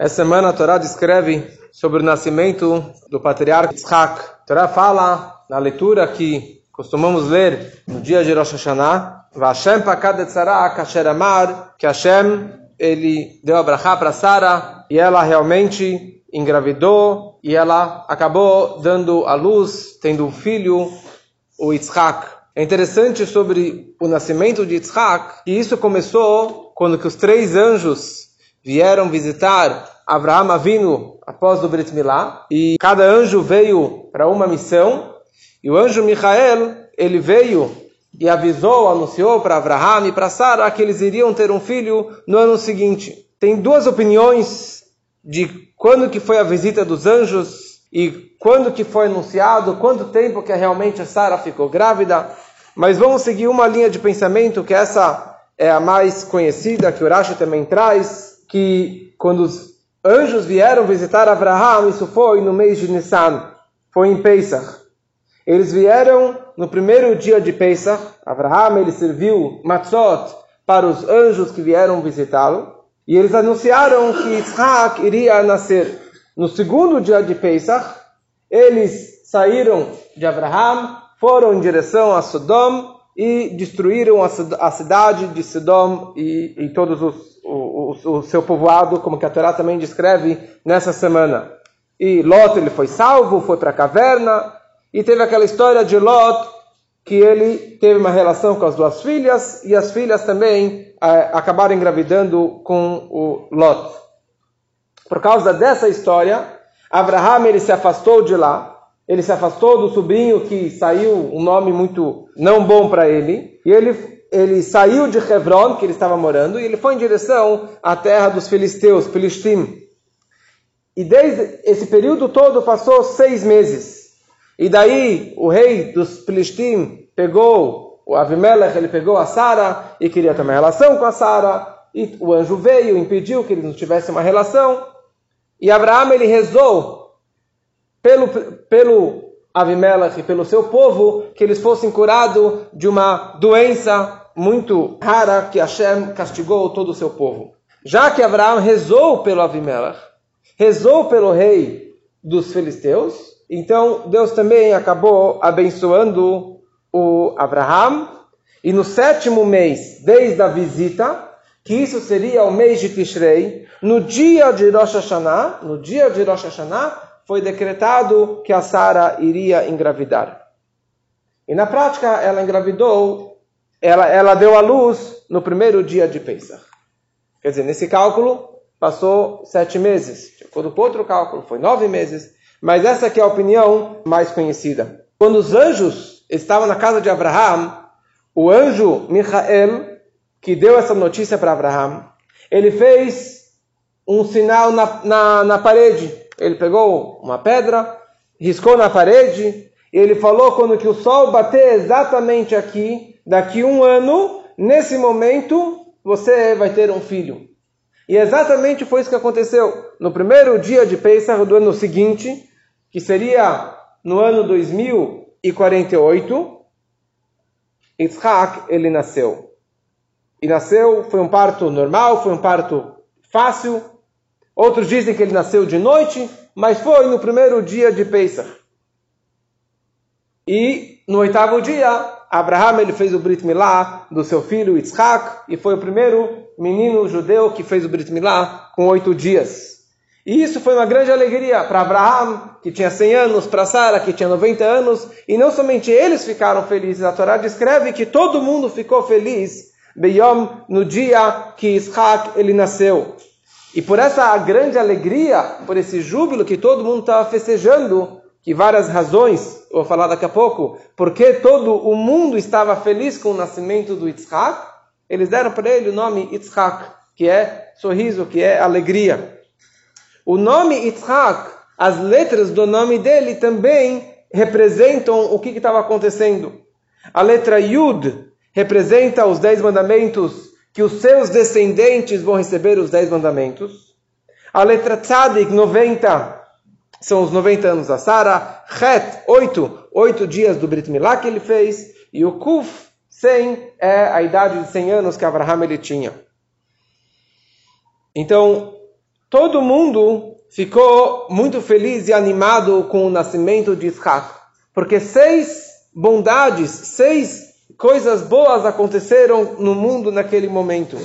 Essa semana a Torá descreve sobre o nascimento do patriarca Yitzhak. A Torá fala na leitura que costumamos ler no dia de Rosh Hashanah, Vashem pakad kasher amar, que Hashem ele deu a brachá para Sara e ela realmente engravidou e ela acabou dando a luz, tendo um filho, o Yitzhak. É interessante sobre o nascimento de Yitzhak que isso começou quando que os três anjos vieram visitar Abraham Avinu após o Brit Milá e cada anjo veio para uma missão e o anjo Michael ele veio e avisou, anunciou para Abraham e para Sara que eles iriam ter um filho no ano seguinte. Tem duas opiniões de quando que foi a visita dos anjos e quando que foi anunciado, quanto tempo que realmente Sara ficou grávida, mas vamos seguir uma linha de pensamento que essa é a mais conhecida, que o Rashi também traz, que quando os anjos vieram visitar Abraham, isso foi no mês de Nissan, foi em Pesach. Eles vieram no primeiro dia de Pesach, Abraham ele serviu matzot para os anjos que vieram visitá-lo, e eles anunciaram que Isaac iria nascer. No segundo dia de Pesach, eles saíram de Abraham, foram em direção a Sodom e destruíram a cidade de Sodom e, e todos os, o, seu povoado, como que a Torá também descreve nessa semana. E Lot ele foi salvo, foi para a caverna, e teve aquela história de Lot, que ele teve uma relação com as duas filhas, e as filhas também eh, acabaram engravidando com o Lot. Por causa dessa história, Abraham ele se afastou de lá, ele se afastou do sobrinho que saiu um nome muito não bom para ele, e ele ele saiu de Hebron, que ele estava morando, e ele foi em direção à terra dos filisteus, Filistim. E desde esse período todo passou seis meses. E daí o rei dos Filistim pegou, o Avimelech, ele pegou a Sara e queria ter uma relação com a Sara. E o anjo veio, impediu que eles não tivessem uma relação. E Abraão ele rezou pelo, pelo Avimelech e pelo seu povo que eles fossem curados de uma doença muito rara que Hashem castigou todo o seu povo. Já que Abraão rezou pelo Avimelech, rezou pelo rei dos filisteus, então Deus também acabou abençoando o Abraham. E no sétimo mês, desde a visita, que isso seria o mês de Tishrei, no dia de Rosh Hashanah, no dia de Rosh Hashanah, foi decretado que a Sara iria engravidar. E na prática, ela engravidou, ela, ela deu à luz no primeiro dia de Pesach. Quer dizer, nesse cálculo, passou sete meses. De acordo com outro cálculo, foi nove meses. Mas essa aqui é a opinião mais conhecida. Quando os anjos estavam na casa de Abraham, o anjo Michael, que deu essa notícia para Abraham, ele fez um sinal na, na, na parede. Ele pegou uma pedra, riscou na parede, ele falou quando que o sol bater exatamente aqui, daqui um ano, nesse momento, você vai ter um filho. E exatamente foi isso que aconteceu. No primeiro dia de Pesach do ano seguinte, que seria no ano 2048, Yitzhak ele nasceu. E nasceu, foi um parto normal, foi um parto fácil. Outros dizem que ele nasceu de noite, mas foi no primeiro dia de Pesach. E no oitavo dia, Abraham ele fez o Brit Milá do seu filho Yitzhak e foi o primeiro menino judeu que fez o Brit Milá com oito dias. E isso foi uma grande alegria para Abraham, que tinha 100 anos, para Sara, que tinha 90 anos, e não somente eles ficaram felizes, a Torá descreve que todo mundo ficou feliz Beyom, no dia que Isaac ele nasceu. E por essa grande alegria, por esse júbilo que todo mundo estava festejando, que várias razões, vou falar daqui a pouco, porque todo o mundo estava feliz com o nascimento do Yitzhak, eles deram para ele o nome Yitzhak, que é sorriso, que é alegria. O nome Yitzhak, as letras do nome dele também representam o que estava acontecendo. A letra Yud representa os dez mandamentos, que os seus descendentes vão receber os dez mandamentos. A letra Tzadik, 90, são os 90 anos da Sara. Het, 8, 8 dias do Brit Milá que ele fez. E o Kuf, 100, é a idade de 100 anos que Abraham ele tinha. Então, todo mundo ficou muito feliz e animado com o nascimento de Isaac, porque seis bondades, seis coisas boas aconteceram no mundo naquele momento.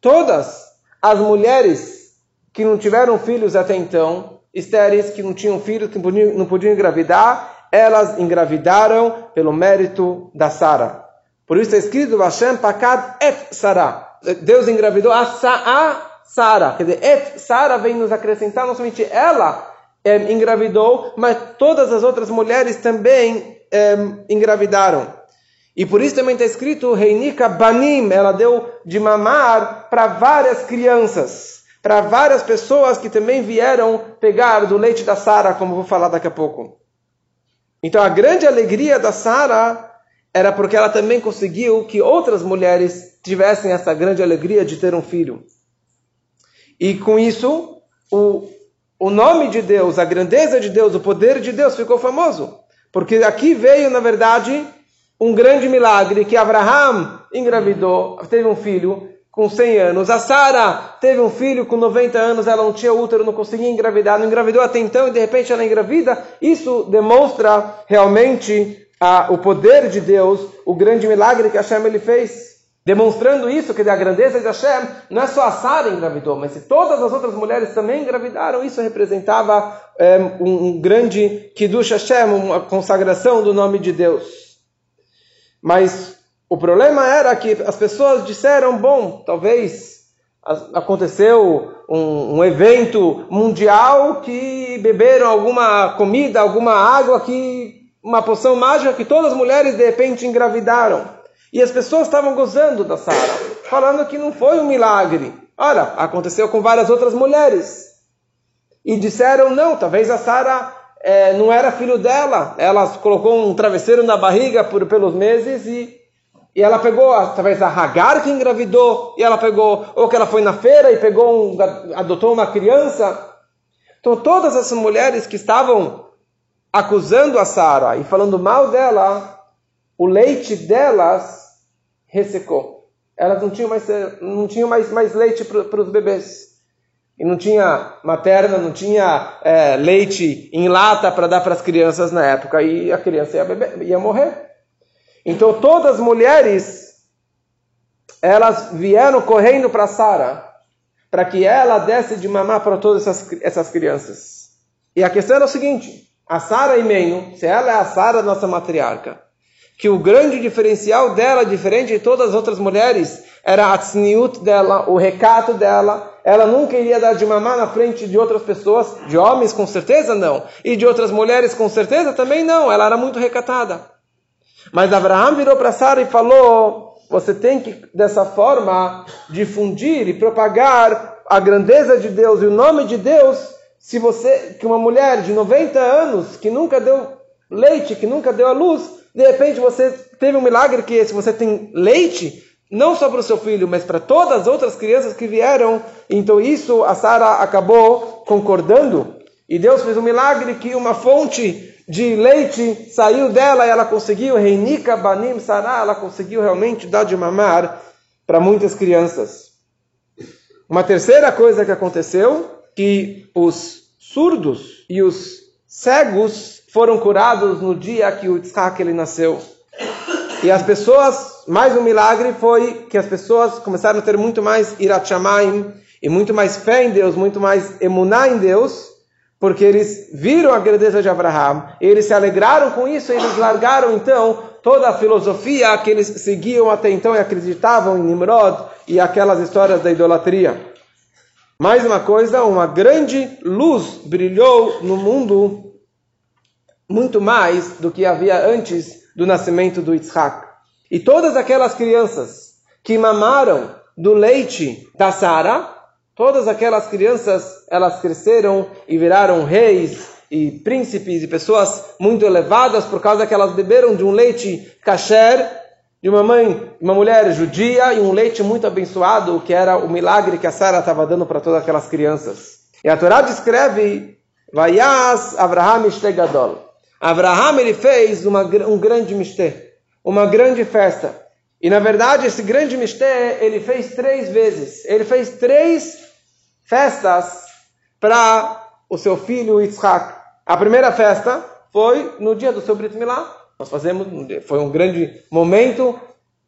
Todas as mulheres que não tiveram filhos até então, estéreis, que não tinham filhos, que não podiam, não podiam engravidar, elas engravidaram pelo mérito da Sara. Por isso está escrito, Hashem pakad et Sara. Deus engravidou a, Sa Sara. Quer dizer, et Sara vem nos acrescentar, não somente ela é, engravidou, mas todas as outras mulheres também é, engravidaram. E por isso também está escrito, Reinika Banim, ela deu de mamar para várias crianças, para várias pessoas que também vieram pegar do leite da Sara, como vou falar daqui a pouco. Então a grande alegria da Sara era porque ela também conseguiu que outras mulheres tivessem essa grande alegria de ter um filho. E com isso, o, o nome de Deus, a grandeza de Deus, o poder de Deus ficou famoso. Porque aqui veio, na verdade, um grande milagre que Abraham engravidou, teve um filho com 100 anos. A Sara teve um filho com 90 anos, ela não tinha útero, não conseguia engravidar, não engravidou até então e de repente ela engravida. Isso demonstra realmente a, o poder de Deus, o grande milagre que Hashem ele fez. Demonstrando isso, que a grandeza de Hashem, não é só a Sara engravidou, mas se todas as outras mulheres também engravidaram, isso representava é, um, um, grande Kiddush Hashem, uma consagração do nome de Deus. Mas o problema era que as pessoas disseram, bom, talvez aconteceu um, um evento mundial que beberam alguma comida, alguma água que uma poção mágica que todas as mulheres de repente engravidaram. E as pessoas estavam gozando da Sara, falando que não foi um milagre. Olha, aconteceu com várias outras mulheres. E disseram, não, talvez a Sara é, não era filho dela. Ela colocou um travesseiro na barriga por pelos meses e, e ela pegou, talvez a Hagar que engravidou, e ela pegou, ou que ela foi na feira e pegou, um, adotou uma criança. Então todas essas mulheres que estavam acusando a Sara e falando mal dela, o leite delas ressecou. Elas não tinham mais, não tinham mais, mais leite para os bebês. E não tinha materna, não tinha é, leite em lata para dar para as crianças na época. E a criança ia, beber, ia morrer. Então todas as mulheres, elas vieram correndo para Sara, para que ela desse de mamar para todas essas, essas crianças. E a questão era o seguinte: a Sara Imenu, se ela é a Sara, nossa matriarca, que o grande diferencial dela, diferente de todas as outras mulheres, era a tzniut dela, o recato dela. Ela nunca iria dar de mamar na frente de outras pessoas, de homens com certeza não, e de outras mulheres com certeza também não. Ela era muito recatada. Mas Abraão virou para Sara e falou: você tem que dessa forma difundir e propagar a grandeza de Deus e o nome de Deus se você, que uma mulher de 90 anos, que nunca deu leite, que nunca deu a luz, de repente você teve um milagre que se você tem leite, não só para o seu filho, mas para todas as outras crianças que vieram, então isso a Sara acabou concordando. E Deus fez um milagre que uma fonte de leite saiu dela e ela conseguiu, Reinika Banim Sara, ela conseguiu realmente dar de mamar para muitas crianças. Uma terceira coisa que aconteceu que os surdos e os cegos foram curados no dia que o Yitzhak ele nasceu. E as pessoas, mais um milagre foi que as pessoas começaram a ter muito mais irachamaim e muito mais fé em Deus, muito mais emuná em Deus, porque eles viram a grandeza de Abraão, eles se alegraram com isso, e eles largaram então toda a filosofia que eles seguiam até então e acreditavam em Nimrod e aquelas histórias da idolatria. Mais uma coisa, uma grande luz brilhou no mundo muito mais do que havia antes do nascimento do Yitzhak. E todas aquelas crianças que mamaram do leite da Sara, todas aquelas crianças, elas cresceram e viraram reis e príncipes e pessoas muito elevadas por causa que elas beberam de um leite kasher de uma mãe, uma mulher judia e um leite muito abençoado, que era o milagre que a Sara estava dando para todas aquelas crianças. E a Torá descreve, Vayas Avraham Gadol. Avraham ele fez uma, um grande mistê, uma grande festa. E na verdade esse grande mistê ele fez três vezes. Ele fez três festas para o seu filho Yitzhak. A primeira festa foi no dia do seu Brit Milá. Nós fazemos, foi um grande momento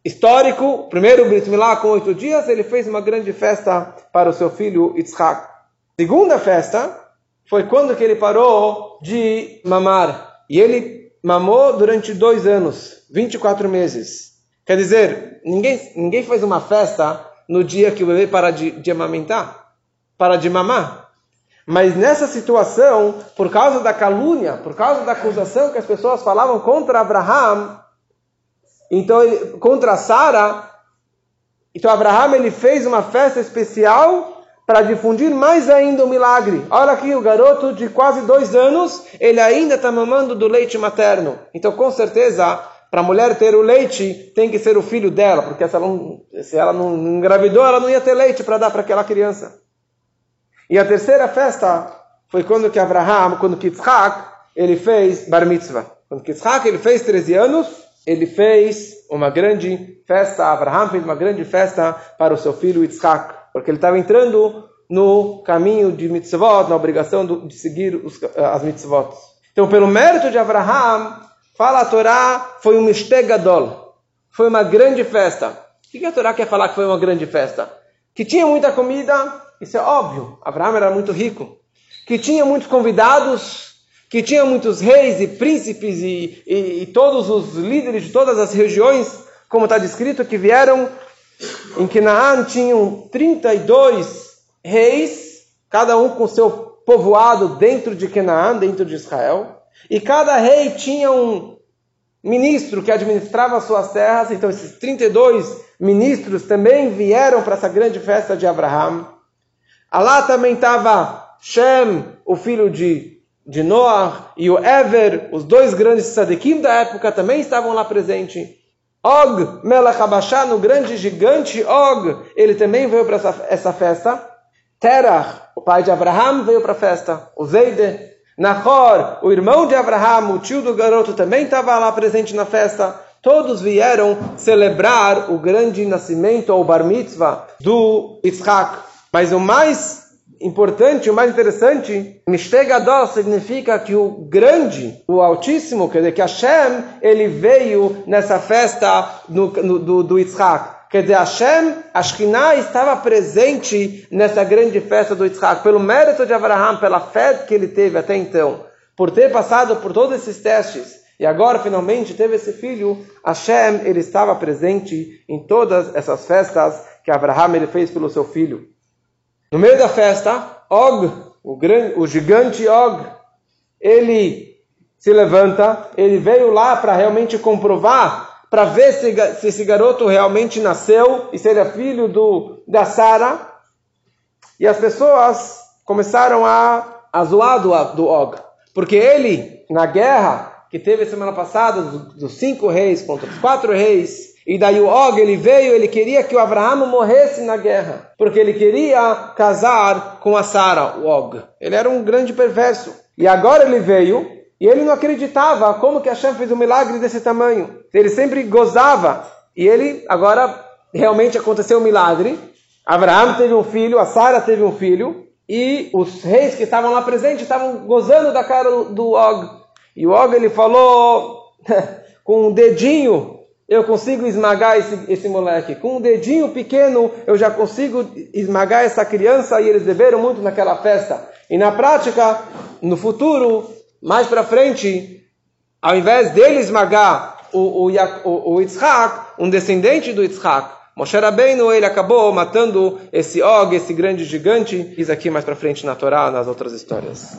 histórico. Primeiro Brit Milá com oito dias, ele fez uma grande festa para o seu filho Yitzhak. Segunda festa foi quando que ele parou de mamar. E ele mamou durante dois anos, 24 meses. Quer dizer, ninguém, ninguém faz uma festa no dia que o bebê para de, de amamentar, para de mamar. Mas nessa situação, por causa da calúnia, por causa da acusação que as pessoas falavam contra Abraham, então ele, contra Sara, então Abraham ele fez uma festa especial para difundir mais ainda o milagre. Olha aqui, o garoto de quase dois anos, ele ainda está mamando do leite materno. Então, com certeza, para a mulher ter o leite, tem que ser o filho dela, porque se ela não, se ela não engravidou, ela não ia ter leite para dar para aquela criança. E a terceira festa foi quando que Abraham, quando que ele fez Bar Mitzvah. Quando que ele fez 13 anos, ele fez uma grande festa, Abraham fez uma grande festa para o seu filho Yitzhak, porque ele estava entrando no caminho de mitzvot, na obrigação de seguir os, as mitzvot. Então, pelo mérito de Abraham, fala a Torá, foi um mistegadol, foi uma grande festa. O que a Torá quer falar que foi uma grande festa? Que tinha muita comida, isso é óbvio. Abraão era muito rico. Que tinha muitos convidados, que tinha muitos reis e príncipes e, e, e todos os líderes de todas as regiões, como está descrito, que vieram em Canaã, tinham 32 reis, cada um com seu povoado dentro de Canaã, dentro de Israel. E cada rei tinha um ministro que administrava suas terras, então esses 32 ministros também vieram para essa grande festa de Abraão. Lá também estava Shem, o filho de, de Noah, e o Ever, os dois grandes tzadikim da época, também estavam lá presentes. Og, Melech Habashah, o grande gigante Og, ele também veio para essa, essa festa. Terach, o pai de Abraham, veio para a festa. O Zeide, Nahor, o irmão de Abraham, o tio do garoto, também estava lá presente na festa. Todos vieram celebrar o grande nascimento, ou bar mitzvah, do Yitzhak. Mas o mais importante, o mais interessante, Mishte significa que o grande, o altíssimo, quer dizer, que Hashem, ele veio nessa festa no, no, do, do Yitzhak. Quer dizer, Hashem, a Shekhinah estava presente nessa grande festa do Yitzhak, pelo mérito de Abraham, pela fé que ele teve até então, por ter passado por todos esses testes, e agora finalmente teve esse filho, Hashem, ele estava presente em todas essas festas que Abraham ele fez pelo seu filho. No meio da festa, Og, o, grande, o gigante Og, ele se levanta, ele veio lá para realmente comprovar, para ver se, se, esse garoto realmente nasceu e se ele é filho do, da Sara. E as pessoas começaram a, a zoar do, do Og, porque ele, na guerra que teve semana passada, dos, dos cinco reis contra os quatro reis, e daí o Og, ele veio, ele queria que o Abraão morresse na guerra, porque ele queria casar com a Sara, o Og. Ele era um grande perverso. E agora ele veio, e ele não acreditava como que Hashem fez um milagre desse tamanho. Ele sempre gozava, e ele, agora, realmente aconteceu um milagre. Abraão teve um filho, a Sara teve um filho, e os reis que estavam lá presentes estavam gozando da cara do Og. E o Og, ele falou com um dedinho eu consigo esmagar esse, esse moleque. Com um dedinho pequeno, eu já consigo esmagar essa criança e eles beberam muito naquela festa. E na prática, no futuro, mais para frente, ao invés dele esmagar o, o, o, o um descendente do Yitzhak, Moshe Rabbeinu, ele acabou matando esse Og, esse grande gigante. Diz aqui mais para frente na Torá, nas outras histórias.